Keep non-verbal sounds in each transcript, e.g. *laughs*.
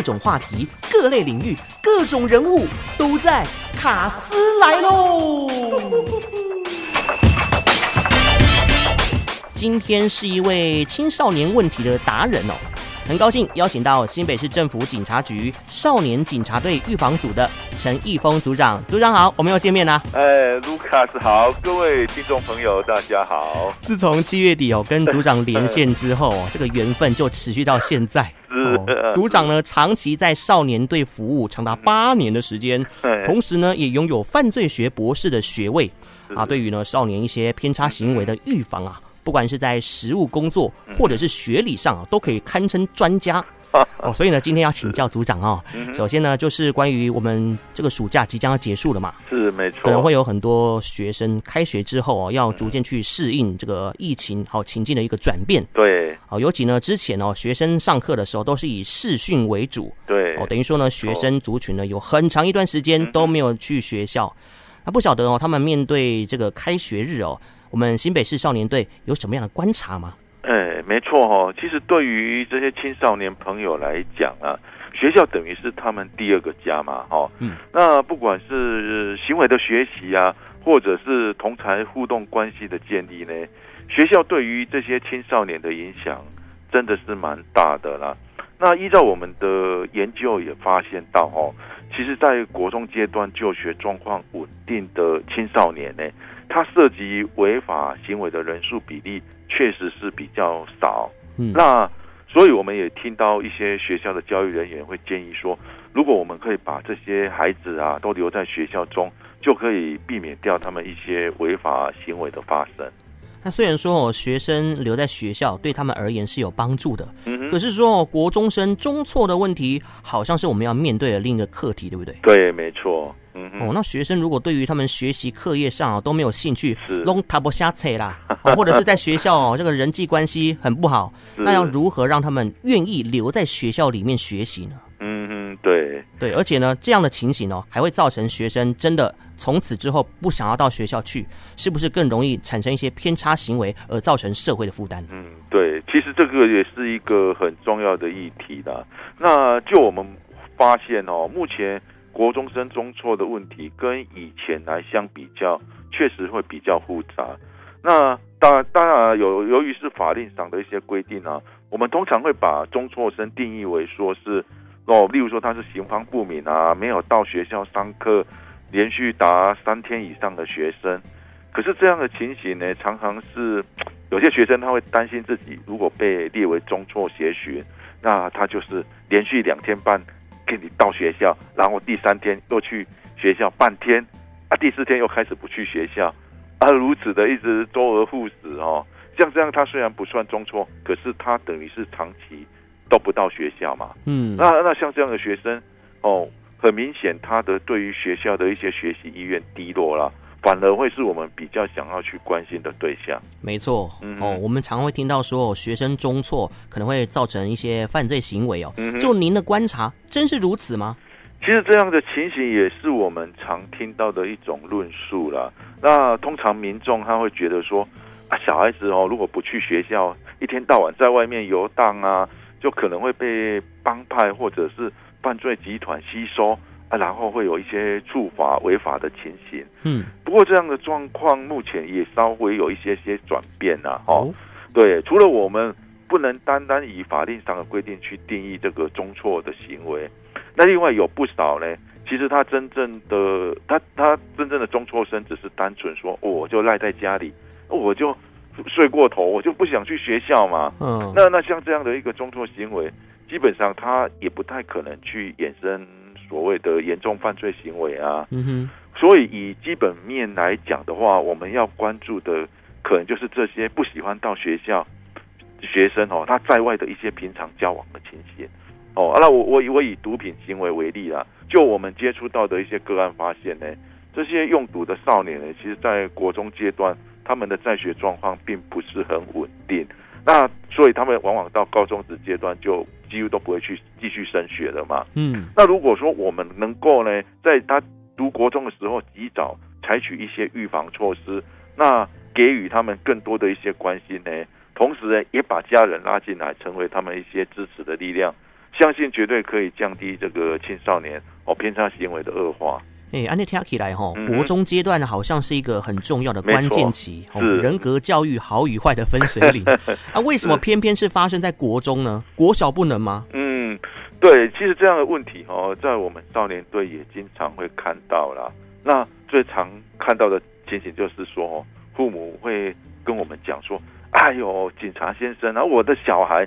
各种话题、各类领域、各种人物都在卡斯来喽。今天是一位青少年问题的达人哦。很高兴邀请到新北市政府警察局少年警察队预防组的陈义峰组长，组长好，我们又见面啦。哎，卢卡斯好，各位听众朋友大家好。自从七月底哦跟组长连线之后，这个缘分就持续到现在。组长呢长期在少年队服务长达八年的时间，同时呢也拥有犯罪学博士的学位啊，对于呢少年一些偏差行为的预防啊。不管是在实务工作，或者是学理上啊，都可以堪称专家 *laughs* 哦。所以呢，今天要请教组长哦。首先呢，就是关于我们这个暑假即将要结束了嘛，是没错，可能会有很多学生开学之后哦，要逐渐去适应这个疫情好情境的一个转变。对，哦，尤其呢，之前哦，学生上课的时候都是以视讯为主，对，哦，等于说呢，学生族群呢有很长一段时间都没有去学校。那不晓得哦，他们面对这个开学日哦。我们新北市少年队有什么样的观察吗？哎，没错哦。其实对于这些青少年朋友来讲啊，学校等于是他们第二个家嘛，哈。嗯。那不管是行为的学习啊，或者是同才互动关系的建立呢，学校对于这些青少年的影响真的是蛮大的啦。那依照我们的研究也发现到，哦，其实，在国中阶段就学状况稳定的青少年呢。他涉及违法行为的人数比例确实是比较少，嗯，那所以我们也听到一些学校的教育人员会建议说，如果我们可以把这些孩子啊都留在学校中，就可以避免掉他们一些违法行为的发生。那虽然说哦，学生留在学校对他们而言是有帮助的，嗯，可是说哦，国中生中辍的问题好像是我们要面对的另一个课题，对不对？对，没错。哦，那学生如果对于他们学习课业上啊都没有兴趣，弄他不瞎扯啦，或者是在学校哦这个人际关系很不好，*laughs* 那要如何让他们愿意留在学校里面学习呢？对，而且呢，这样的情形哦，还会造成学生真的从此之后不想要到学校去，是不是更容易产生一些偏差行为，而造成社会的负担？嗯，对，其实这个也是一个很重要的议题的。那就我们发现哦，目前。国中生中辍的问题跟以前来相比较，确实会比较复杂。那当然，当然有由于是法令上的一些规定啊，我们通常会把中辍生定义为说是哦，例如说他是行方不明啊，没有到学校上课，连续达三天以上的学生。可是这样的情形呢，常常是有些学生他会担心自己如果被列为中辍协寻，那他就是连续两天半。给你到学校，然后第三天又去学校半天，啊，第四天又开始不去学校，啊，如此的一直周而复始哦。像这样，他虽然不算中辍，可是他等于是长期都不到学校嘛。嗯，那那像这样的学生哦，很明显他的对于学校的一些学习意愿低落了。反而会是我们比较想要去关心的对象。没错，嗯，哦，我们常会听到说，学生中错可能会造成一些犯罪行为哦。嗯，就您的观察，真是如此吗？其实这样的情形也是我们常听到的一种论述啦。那通常民众他会觉得说，啊，小孩子哦，如果不去学校，一天到晚在外面游荡啊，就可能会被帮派或者是犯罪集团吸收。啊，然后会有一些触法违法的情形。嗯，不过这样的状况目前也稍微有一些些转变了。哦，对，除了我们不能单单以法令上的规定去定义这个中辍的行为，那另外有不少呢，其实他真正的他他真正的中辍生只是单纯说，哦，我就赖在家里，我就睡过头，我就不想去学校嘛。嗯，那那像这样的一个中辍行为，基本上他也不太可能去衍生。所谓的严重犯罪行为啊，嗯哼，所以以基本面来讲的话，我们要关注的可能就是这些不喜欢到学校学生哦，他在外的一些平常交往的情形哦。那我我我以毒品行为为例啦，就我们接触到的一些个案发现呢，这些用毒的少年呢，其实在国中阶段，他们的在学状况并不是很稳定。那所以他们往往到高中职阶段就几乎都不会去继续升学了嘛。嗯，那如果说我们能够呢，在他读国中的时候及早采取一些预防措施，那给予他们更多的一些关心呢，同时呢也把家人拉进来，成为他们一些支持的力量，相信绝对可以降低这个青少年哦偏差行为的恶化。哎，按你听起来哈，国中阶段好像是一个很重要的关键期，是人格教育好与坏的分水岭。*laughs* 啊，为什么偏偏是发生在国中呢？国小不能吗？嗯，对，其实这样的问题哦，在我们少年队也经常会看到啦。那最常看到的情形就是说，父母会跟我们讲说：“哎呦，警察先生啊，我的小孩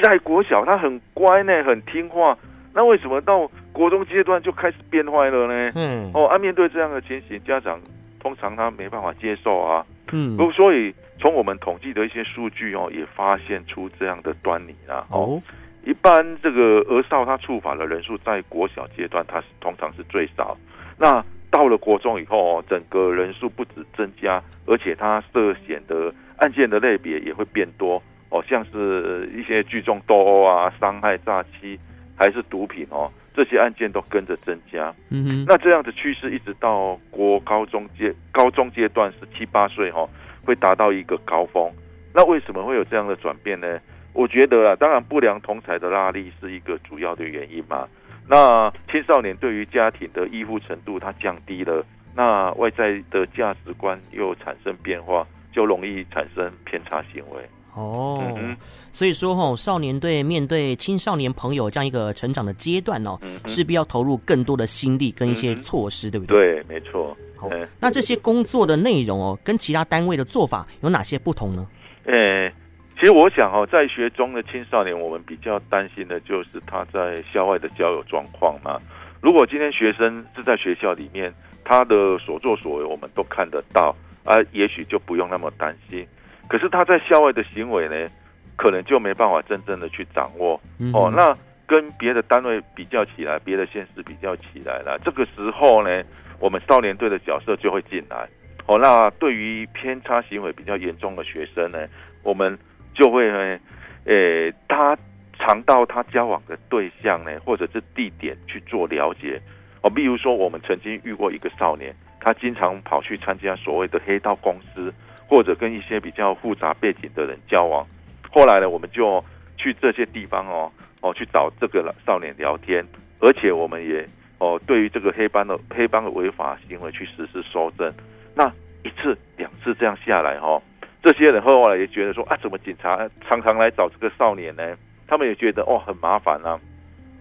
在国小他很乖呢，很听话。”那为什么到国中阶段就开始变坏了呢？嗯，哦，啊，面对这样的情形，家长通常他没办法接受啊。嗯，所以从我们统计的一些数据哦，也发现出这样的端倪啦。哦，一般这个儿少他触法的人数在国小阶段，他是通常是最少。那到了国中以后哦，整个人数不止增加，而且他涉嫌的案件的类别也会变多。哦，像是一些聚众斗殴啊、伤害、诈欺。还是毒品哦，这些案件都跟着增加。嗯哼，那这样的趋势一直到国高中阶高中阶段十七八岁哈，会达到一个高峰。那为什么会有这样的转变呢？我觉得啊，当然不良同侪的拉力是一个主要的原因嘛。那青少年对于家庭的依附程度它降低了，那外在的价值观又产生变化，就容易产生偏差行为。哦，嗯、所以说哈，少年队面对青少年朋友这样一个成长的阶段哦，势必要投入更多的心力跟一些措施，对不对？对，没错。好，那这些工作的内容哦，跟其他单位的做法有哪些不同呢？诶，其实我想哦，在学中的青少年，我们比较担心的就是他在校外的交友状况嘛。如果今天学生是在学校里面，他的所作所为我们都看得到，啊，也许就不用那么担心。可是他在校外的行为呢，可能就没办法真正的去掌握哦。那跟别的单位比较起来，别的县市比较起来了，这个时候呢，我们少年队的角色就会进来哦。那对于偏差行为比较严重的学生呢，我们就会呢，诶，他常到他交往的对象呢，或者是地点去做了解哦。比如说，我们曾经遇过一个少年，他经常跑去参加所谓的黑道公司。或者跟一些比较复杂背景的人交往，后来呢，我们就去这些地方哦哦去找这个少年聊天，而且我们也哦对于这个黑帮的黑帮的违法行为去实施搜证。那一次两次这样下来哦，这些人后来也觉得说啊，怎么警察常常来找这个少年呢？他们也觉得哦很麻烦啊。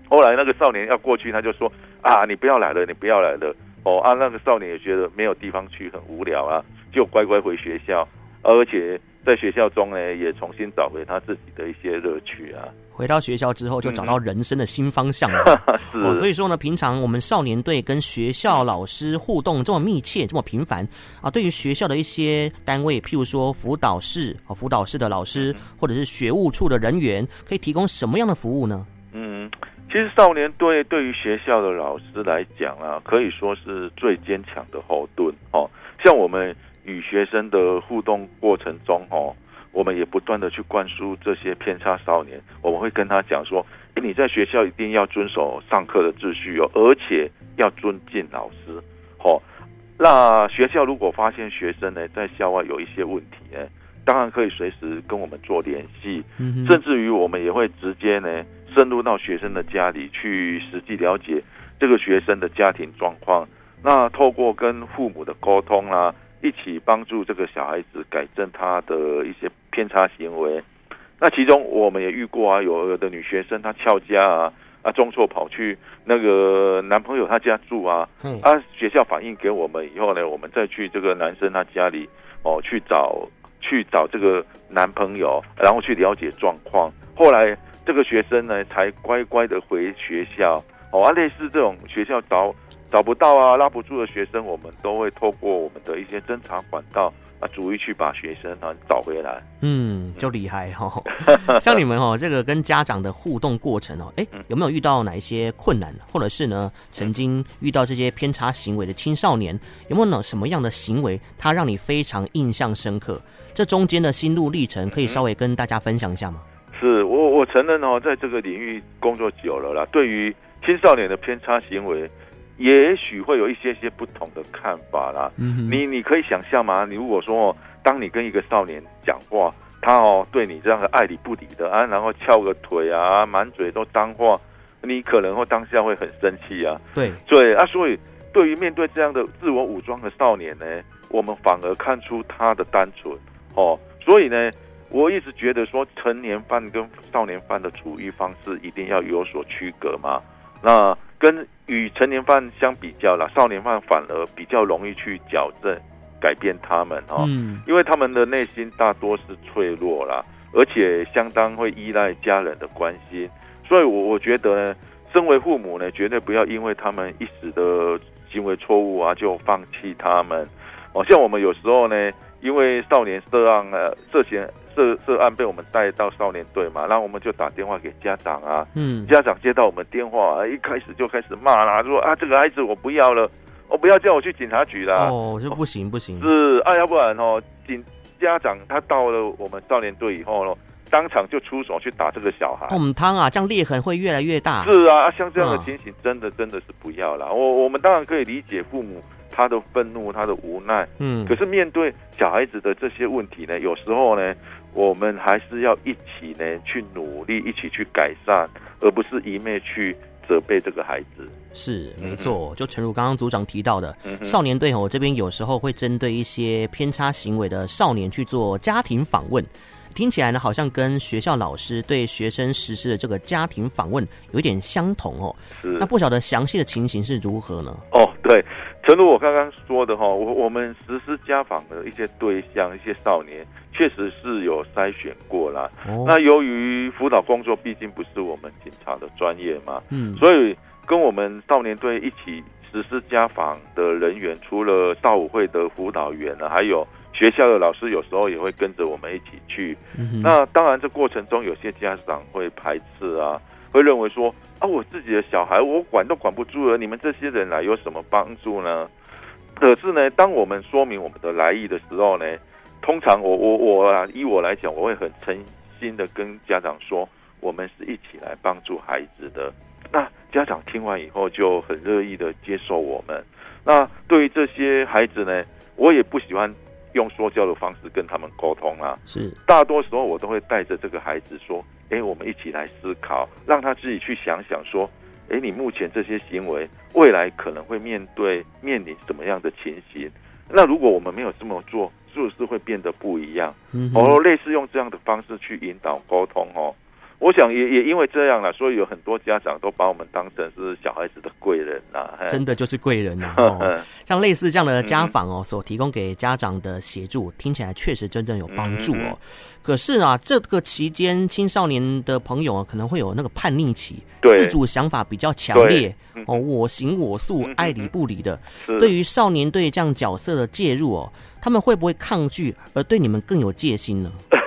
后来那个少年要过去，他就说啊，你不要来了，你不要来了。哦啊，那个少年也觉得没有地方去，很无聊啊。就乖乖回学校，而且在学校中呢，也重新找回他自己的一些乐趣啊。回到学校之后，就找到人生的新方向了。*laughs* 是、哦，所以说呢，平常我们少年队跟学校老师互动这么密切，这么频繁啊，对于学校的一些单位，譬如说辅导室啊，辅导室的老师或者是学务处的人员，可以提供什么样的服务呢？嗯，其实少年队对于学校的老师来讲啊，可以说是最坚强的后盾哦。像我们。与学生的互动过程中，哦，我们也不断的去灌输这些偏差少年。我们会跟他讲说：“诶，你在学校一定要遵守上课的秩序哦，而且要尊敬老师。”哦，那学校如果发现学生呢在校外有一些问题呢，当然可以随时跟我们做联系，甚至于我们也会直接呢深入到学生的家里去实际了解这个学生的家庭状况。那透过跟父母的沟通啦、啊。一起帮助这个小孩子改正他的一些偏差行为。那其中我们也遇过啊，有的女学生她翘家啊，啊，中错跑去那个男朋友他家住啊，啊，学校反映给我们以后呢，我们再去这个男生他家里哦去找去找这个男朋友，然后去了解状况。后来这个学生呢才乖乖的回学校。哦，啊，类似这种学校找。找不到啊，拉不住的学生，我们都会透过我们的一些侦查管道啊，逐一去把学生啊找回来。嗯，就厉害哈、哦。*laughs* 像你们哦，这个跟家长的互动过程哦，哎，有没有遇到哪一些困难，或者是呢，曾经遇到这些偏差行为的青少年，有没有呢什么样的行为，他让你非常印象深刻？这中间的心路历程，可以稍微跟大家分享一下吗？是我，我承认哦，在这个领域工作久了啦，对于青少年的偏差行为。也许会有一些些不同的看法啦。嗯，你你可以想象吗？你如果说，当你跟一个少年讲话，他哦对你这样的爱理不理的啊，然后翘个腿啊，满嘴都脏话，你可能会当下会很生气啊。对对啊，所以对于面对这样的自我武装的少年呢，我们反而看出他的单纯哦。所以呢，我一直觉得说，成年犯跟少年犯的处遇方式一定要有所区隔嘛。那跟与成年犯相比较啦，少年犯反而比较容易去矫正。改变他们哈，因为他们的内心大多是脆弱啦，而且相当会依赖家人的关心，所以，我我觉得呢，身为父母呢，绝对不要因为他们一时的行为错误啊，就放弃他们。哦，像我们有时候呢，因为少年涉案呃涉嫌涉涉案被我们带到少年队嘛，然后我们就打电话给家长啊，嗯，家长接到我们电话，一开始就开始骂啦，说啊，这个孩子我不要了。我、哦、不要叫我去警察局啦！哦，就不行不行。是啊，要不然哦，警家长他到了我们少年队以后呢，当场就出手去打这个小孩。我们汤啊，这样裂痕会越来越大。是啊，像这样的情形，真的真的是不要了。我我们当然可以理解父母他的愤怒，他的无奈。嗯。可是面对小孩子的这些问题呢，有时候呢，我们还是要一起呢去努力，一起去改善，而不是一昧去。责备这个孩子是没错，就诚如刚刚组长提到的，嗯、少年队我这边有时候会针对一些偏差行为的少年去做家庭访问，听起来呢好像跟学校老师对学生实施的这个家庭访问有点相同哦。是，那不晓得详细的情形是如何呢？哦，对，诚如我刚刚说的哈，我我们实施家访的一些对象，一些少年。确实是有筛选过啦。哦、那由于辅导工作毕竟不是我们警察的专业嘛，嗯，所以跟我们少年队一起实施家访的人员，除了少武会的辅导员呢，还有学校的老师，有时候也会跟着我们一起去。嗯、那当然，这过程中有些家长会排斥啊，会认为说啊，我自己的小孩我管都管不住了，你们这些人来有什么帮助呢？可是呢，当我们说明我们的来意的时候呢，通常我我我啊，以我来讲，我会很诚心的跟家长说，我们是一起来帮助孩子的。那家长听完以后就很乐意的接受我们。那对于这些孩子呢，我也不喜欢用说教的方式跟他们沟通啊。是，大多时候我都会带着这个孩子说，哎，我们一起来思考，让他自己去想想说，哎，你目前这些行为，未来可能会面对面临什么样的情形？那如果我们没有这么做，是不是会变得不一样？嗯，哦，类似用这样的方式去引导沟通哦。我想也也因为这样了，所以有很多家长都把我们当成是小孩子的贵人呐，真的就是贵人呐。*laughs* 哦、像类似这样的家访哦，所提供给家长的协助，听起来确实真正有帮助哦。可是啊，这个期间青少年的朋友可能会有那个叛逆期，对自主想法比较强烈哦，我行我素，爱理不理的。对于少年队这样角色的介入哦，他们会不会抗拒，而对你们更有戒心呢？*laughs*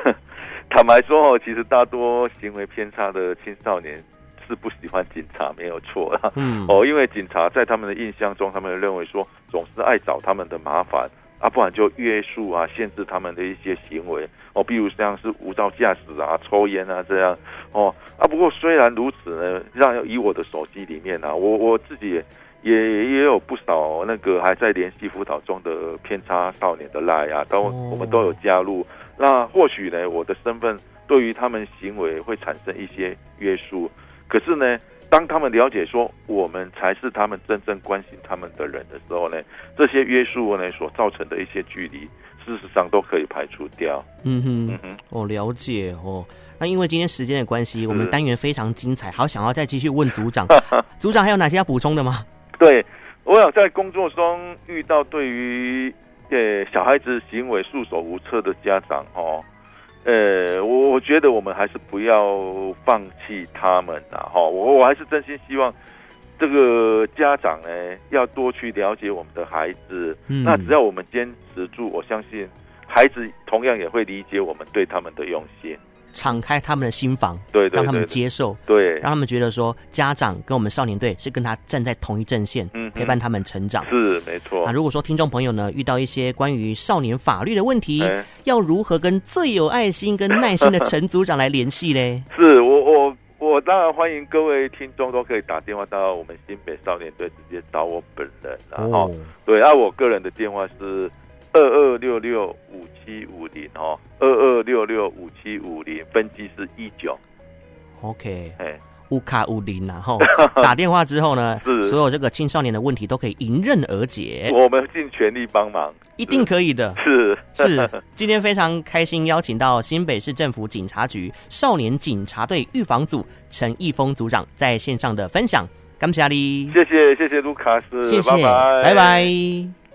坦白说哦，其实大多行为偏差的青少年是不喜欢警察，没有错啦。嗯，哦，因为警察在他们的印象中，他们认为说总是爱找他们的麻烦啊，不然就约束啊、限制他们的一些行为哦，比如像是无照驾驶啊、抽烟啊这样哦啊。不过虽然如此呢，让以我的手机里面啊，我我自己也也也有不少那个还在联系辅导中的偏差少年的赖啊，都我们都有加入。那或许呢，我的身份对于他们行为会产生一些约束，可是呢，当他们了解说我们才是他们真正关心他们的人的时候呢，这些约束呢所造成的一些距离，事实上都可以排除掉。嗯哼，嗯哼，我了解哦。那因为今天时间的关系，我们单元非常精彩，好想要再继续问组长，*laughs* 组长还有哪些要补充的吗？对，我想在工作中遇到对于。对小孩子行为束手无策的家长哦，呃，我我觉得我们还是不要放弃他们呐，哈，我我还是真心希望这个家长呢要多去了解我们的孩子，嗯、那只要我们坚持住，我相信孩子同样也会理解我们对他们的用心。敞开他们的心房，对，对，对，让他们接受，对，让他们觉得说，家长跟我们少年队是跟他站在同一阵线，嗯，陪伴他们成长，是没错。那如果说听众朋友呢遇到一些关于少年法律的问题，欸、要如何跟最有爱心跟耐心的陈组长来联系嘞？是我我我当然欢迎各位听众都可以打电话到我们新北少年队直接找我本人，然后、哦、对，啊，我个人的电话是。二二六六五七五零哦，二二六六五七五零，分机是一九。OK，哎。乌卡乌林然后！*laughs* 打电话之后呢，是所有这个青少年的问题都可以迎刃而解。我们尽全力帮忙，一定可以的。*laughs* 是是，今天非常开心邀请到新北市政府警察局少年警察队预防组陈义峰组长在线上的分享，感谢你，谢谢谢谢卢卡斯，谢谢，拜拜。拜拜。